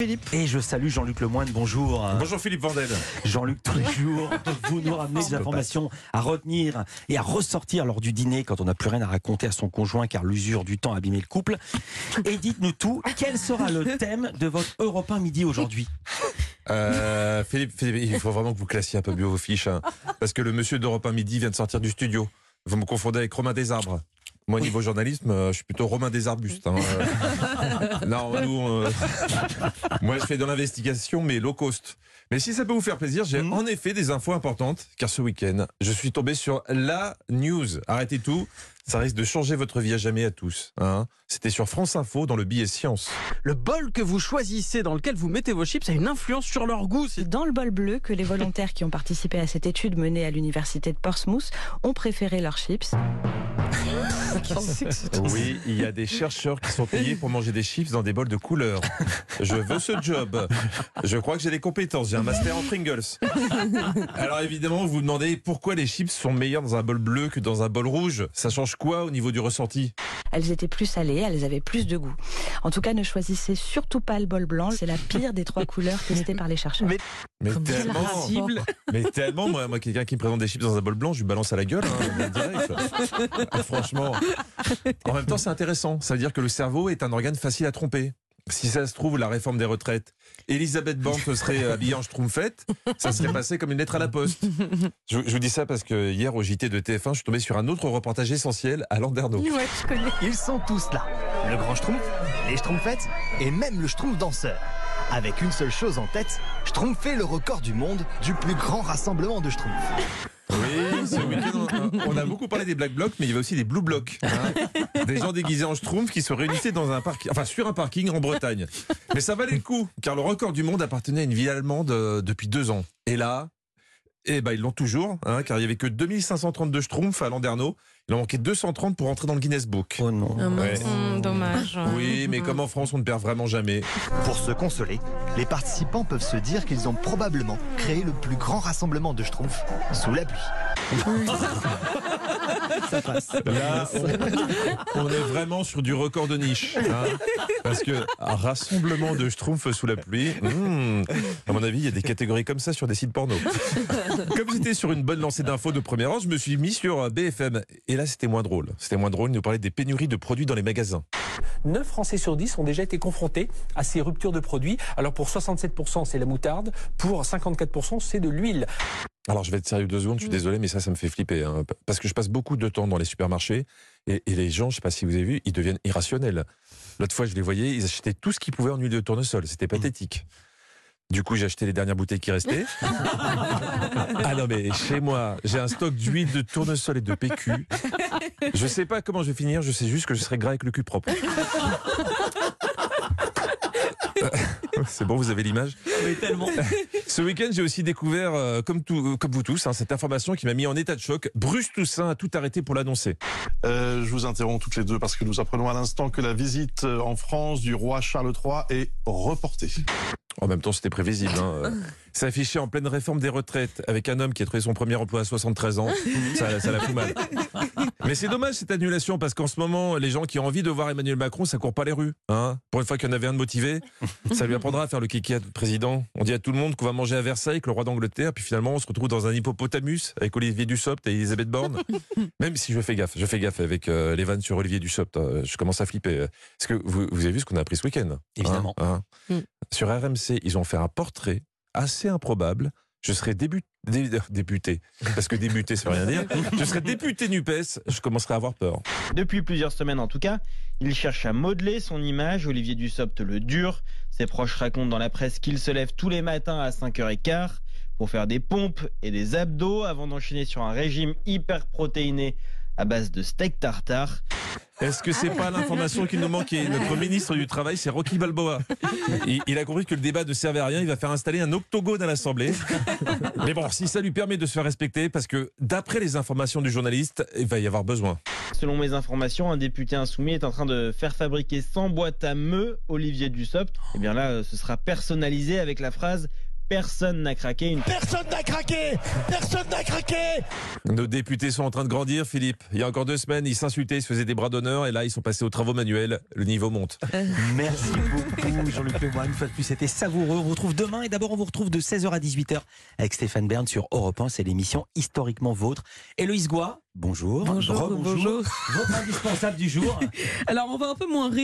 Philippe. Et je salue Jean-Luc Lemoyne, bonjour. Bonjour Philippe Vandel. Jean-Luc, tous les jours, vous nous ramenez des informations à retenir et à ressortir lors du dîner quand on n'a plus rien à raconter à son conjoint car l'usure du temps a abîmé le couple. Et dites-nous tout, quel sera le thème de votre Europe 1 midi aujourd'hui? Euh, Philippe, Philippe, il faut vraiment que vous classiez un peu mieux vos fiches. hein, parce que le monsieur d'Europe 1 midi vient de sortir du studio. Vous me confondez avec Romain Desarbres. Moi, au niveau journalisme, euh, je suis plutôt Romain des Arbustes. hein, euh. non, nous, euh, moi, je fais de l'investigation, mais low cost. Mais si ça peut vous faire plaisir, j'ai Mhm. en effet des infos importantes, car ce week-end, je suis tombé sur la news. Arrêtez tout, ça risque de changer votre vie à jamais à tous. hein. C'était sur France Info dans le billet Science. Le bol que vous choisissez dans lequel vous mettez vos chips a une influence sur leur goût. C'est dans le bol bleu que les volontaires qui ont participé à cette étude menée à l'université de Portsmouth ont préféré leurs chips. Oui, il y a des chercheurs qui sont payés pour manger des chips dans des bols de couleur. Je veux ce job. Je crois que j'ai des compétences. J'ai un master en Pringles. Alors évidemment, vous vous demandez pourquoi les chips sont meilleurs dans un bol bleu que dans un bol rouge. Ça change quoi au niveau du ressenti? Elles étaient plus salées, elles avaient plus de goût. En tout cas, ne choisissez surtout pas le bol blanc, c'est la pire des trois couleurs testées par les chercheurs. Mais- tellement, mais tellement, moi, moi quelqu'un qui me présente des chips dans un bol blanc, je lui balance à la gueule, hein, direct. Ah, Franchement. En même temps, c'est intéressant. Ça veut dire que le cerveau est un organe facile à tromper. Si ça se trouve, la réforme des retraites, Elisabeth Borne se serait habillée en schtroumpfette, ça serait passé comme une lettre à la poste. Je, je vous dis ça parce que hier, au JT de TF1, je suis tombé sur un autre reportage essentiel à Landerneau. Ils sont tous là. Le grand schtroumpf, les schtroumpfettes et même le schtroumpf danseur. Avec une seule chose en tête, schtroumpfer le record du monde du plus grand rassemblement de schtroumpfs. Oui, ce week-end, on- on a beaucoup parlé des Black Blocs, mais il y avait aussi des Blue Blocs. hein. Des gens déguisés en schtroumpf qui se réunissaient dans un parking, enfin sur un parking en Bretagne. Mais ça valait le coup, car le record du monde appartenait à une ville allemande euh, depuis deux ans. Et là, eh ben, ils l'ont toujours, hein, car il y avait que 2532 schtroumpfs à Landerneau. Il en manquait 230 pour entrer dans le Guinness Book. Oh non. Ouais. Hum, dommage. Oui, mais comme en France, on ne perd vraiment jamais. Pour se consoler, les participants peuvent se dire qu'ils ont probablement créé le plus grand rassemblement de schtroumpfs sous la pluie. Là, on, on est vraiment sur du record de niche. hein. parce que un rassemblement de schtroumpfs sous la pluie, hmm, à mon avis, il y a des catégories comme ça sur des sites porno. Comme j'étais sur une bonne lancée d'infos de premier rang, je me suis mis sur euh, BFM. Et là, c'était moins drôle. C'était moins drôle. Il nous parlait des pénuries de produits dans les magasins. 9 Français sur 10 ont déjà été confrontés à ces ruptures de produits. Alors pour 67%, c'est la moutarde, pour 54%, c'est de l'huile. Alors, je vais être sérieux deux secondes, je suis désolé, mais ça, ça me fait flipper. hein, parce que je passe beaucoup de temps dans les supermarchés et, et les gens, je sais pas si vous avez vu, ils deviennent irrationnels. L'autre fois, je les voyais, ils achetaient tout ce qu'ils pouvaient en huile de tournesol. C'était pathétique. Du coup, j'ai acheté les dernières bouteilles qui restaient. ah non, mais chez moi, j'ai un stock d'huile de tournesol et de PQ. Je sais pas comment je vais finir, je sais juste que je serai gras avec le cul propre. C'est bon, vous avez l'image Mais tellement. ce week-end, j'ai aussi découvert, euh, comme, tout, euh, comme vous tous, hein, cette information qui m'a mis en état de choc. Bruce Toussaint a tout arrêté pour l'annoncer. Euh, je vous interromps toutes les deux parce que nous apprenons à l'instant que la visite en France du roi Charles III est reportée. En même temps, c'était prévisible. Hein. C'est affiché en pleine réforme des retraites avec un homme qui a trouvé son premier emploi à 73 ans. Ça, ça la fout mal. Mais c'est dommage cette annulation parce qu'en ce moment, les gens qui ont envie de voir Emmanuel Macron, ça court pas les rues. Hein Pour une fois qu'il y en avait un de motivé, ça lui apprendra à faire le kiki président. On dit à tout le monde qu'on va manger à Versailles avec le roi d'Angleterre, puis finalement on se retrouve dans un hippopotamus avec Olivier Dussopt et Elisabeth Borne. Même si je fais gaffe, je fais gaffe avec euh, les vannes sur Olivier Dussopt, euh, je commence à flipper. Est-ce que vous, vous avez vu ce qu'on a appris ce week-end? Évidemment. Hein, hein Mm. Sur RMC, ils ont fait un portrait assez improbable. Je serai début, dé- député, parce que débuté, ça veut rien dire. Je serai député NUPES, je commencerai à avoir peur. Depuis plusieurs semaines en tout cas, il cherche à modeler son image. Olivier Dussopt le dure. Ses proches racontent dans la presse qu'il se lève tous les matins à 5h15 pour faire des pompes et des abdos avant d'enchaîner sur un régime hyper protéiné à base de steak tartare. Est-ce que c'est pas l'information qui nous manquait? Notre ministre du Travail, c'est Rocky Balboa. Il, il a compris que le débat ne servait à rien, il va faire installer un octogone à l'Assemblée. Mais bon, si ça lui permet de se faire respecter, parce que d'après les informations du journaliste, il va y avoir besoin. Selon mes informations, un député insoumis est en train de faire fabriquer 100 boîtes à meux Olivier Dussopt. Et bien là, euh, ce sera personnalisé avec la phrase personne n'a craqué. Une Personne n'a craqué Personne n'a craqué Nos députés sont en train de grandir, Philippe. Il y a encore deux semaines, ils s'insultaient, ils se faisaient des bras d'honneur, et là, ils sont passés aux travaux manuels. Le niveau monte. Merci beaucoup, Jean-Luc Lemoyne. Une fois de plus, c'était savoureux. On vous retrouve demain. Et d'abord, on vous retrouve de 16h à 18h avec Stéphane Bern sur Europe 1. C'est l'émission historiquement vôtre. Héloïse Goua, bonjour. Bonjour, bonjour. Votre indispensable du jour. Alors, on va un peu moins rire.